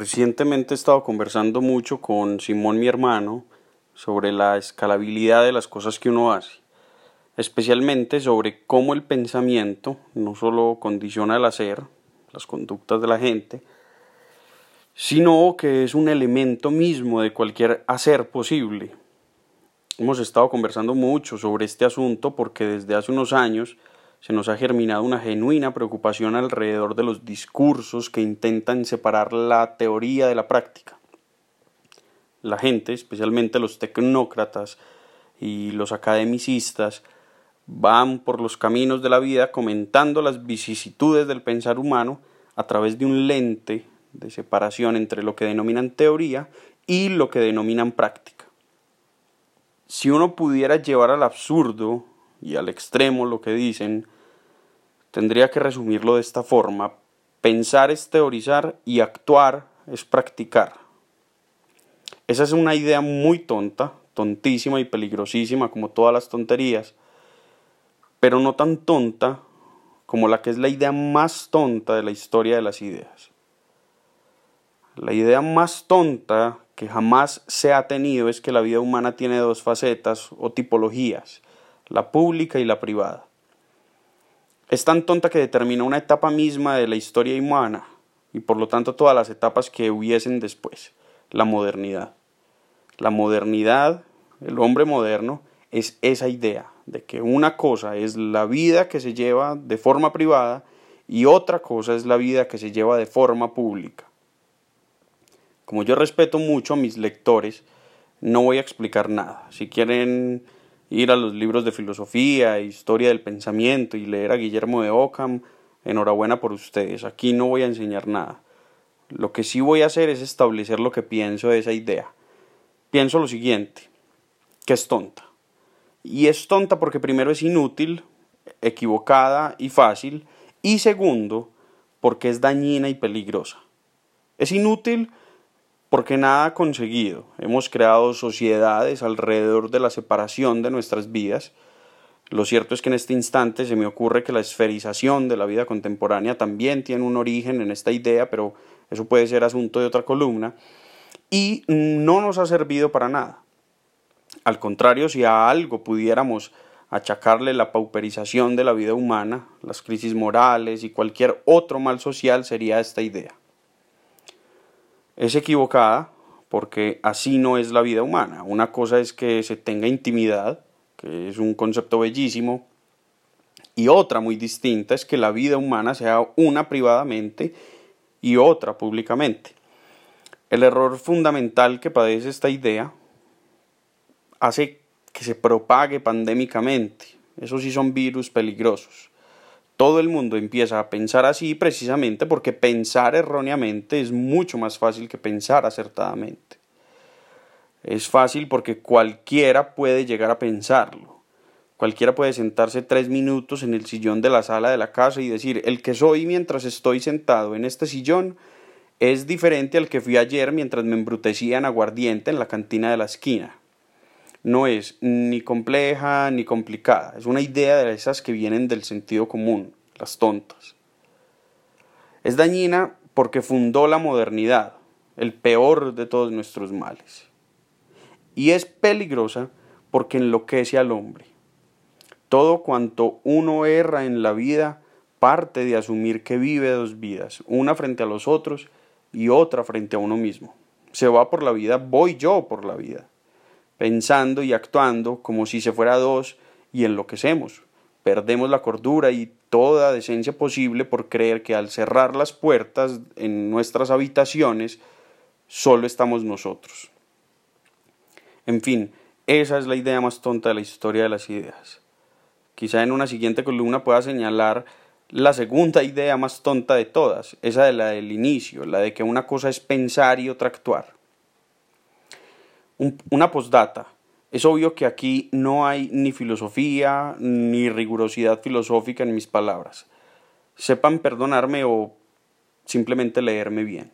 Recientemente he estado conversando mucho con Simón, mi hermano, sobre la escalabilidad de las cosas que uno hace, especialmente sobre cómo el pensamiento no solo condiciona el hacer, las conductas de la gente, sino que es un elemento mismo de cualquier hacer posible. Hemos estado conversando mucho sobre este asunto porque desde hace unos años se nos ha germinado una genuina preocupación alrededor de los discursos que intentan separar la teoría de la práctica. La gente, especialmente los tecnócratas y los academicistas, van por los caminos de la vida comentando las vicisitudes del pensar humano a través de un lente de separación entre lo que denominan teoría y lo que denominan práctica. Si uno pudiera llevar al absurdo y al extremo lo que dicen, tendría que resumirlo de esta forma. Pensar es teorizar y actuar es practicar. Esa es una idea muy tonta, tontísima y peligrosísima como todas las tonterías, pero no tan tonta como la que es la idea más tonta de la historia de las ideas. La idea más tonta que jamás se ha tenido es que la vida humana tiene dos facetas o tipologías, la pública y la privada. Es tan tonta que determina una etapa misma de la historia humana y por lo tanto todas las etapas que hubiesen después, la modernidad. La modernidad, el hombre moderno, es esa idea de que una cosa es la vida que se lleva de forma privada y otra cosa es la vida que se lleva de forma pública. Como yo respeto mucho a mis lectores, no voy a explicar nada. Si quieren ir a los libros de filosofía, historia del pensamiento y leer a Guillermo de Ockham, enhorabuena por ustedes. Aquí no voy a enseñar nada. Lo que sí voy a hacer es establecer lo que pienso de esa idea. Pienso lo siguiente, que es tonta. Y es tonta porque primero es inútil, equivocada y fácil, y segundo, porque es dañina y peligrosa. Es inútil porque nada ha conseguido. Hemos creado sociedades alrededor de la separación de nuestras vidas. Lo cierto es que en este instante se me ocurre que la esferización de la vida contemporánea también tiene un origen en esta idea, pero eso puede ser asunto de otra columna, y no nos ha servido para nada. Al contrario, si a algo pudiéramos achacarle la pauperización de la vida humana, las crisis morales y cualquier otro mal social sería esta idea es equivocada porque así no es la vida humana. Una cosa es que se tenga intimidad, que es un concepto bellísimo, y otra muy distinta es que la vida humana sea una privadamente y otra públicamente. El error fundamental que padece esta idea hace que se propague pandémicamente. Esos sí son virus peligrosos todo el mundo empieza a pensar así precisamente porque pensar erróneamente es mucho más fácil que pensar acertadamente. Es fácil porque cualquiera puede llegar a pensarlo. Cualquiera puede sentarse tres minutos en el sillón de la sala de la casa y decir, el que soy mientras estoy sentado en este sillón es diferente al que fui ayer mientras me embrutecía en aguardiente en la cantina de la esquina. No es ni compleja ni complicada, es una idea de esas que vienen del sentido común, las tontas. Es dañina porque fundó la modernidad, el peor de todos nuestros males. Y es peligrosa porque enloquece al hombre. Todo cuanto uno erra en la vida parte de asumir que vive dos vidas, una frente a los otros y otra frente a uno mismo. Se va por la vida, voy yo por la vida pensando y actuando como si se fuera dos y enloquecemos. Perdemos la cordura y toda decencia posible por creer que al cerrar las puertas en nuestras habitaciones solo estamos nosotros. En fin, esa es la idea más tonta de la historia de las ideas. Quizá en una siguiente columna pueda señalar la segunda idea más tonta de todas, esa de la del inicio, la de que una cosa es pensar y otra actuar una postdata. Es obvio que aquí no hay ni filosofía ni rigurosidad filosófica en mis palabras. Sepan perdonarme o simplemente leerme bien.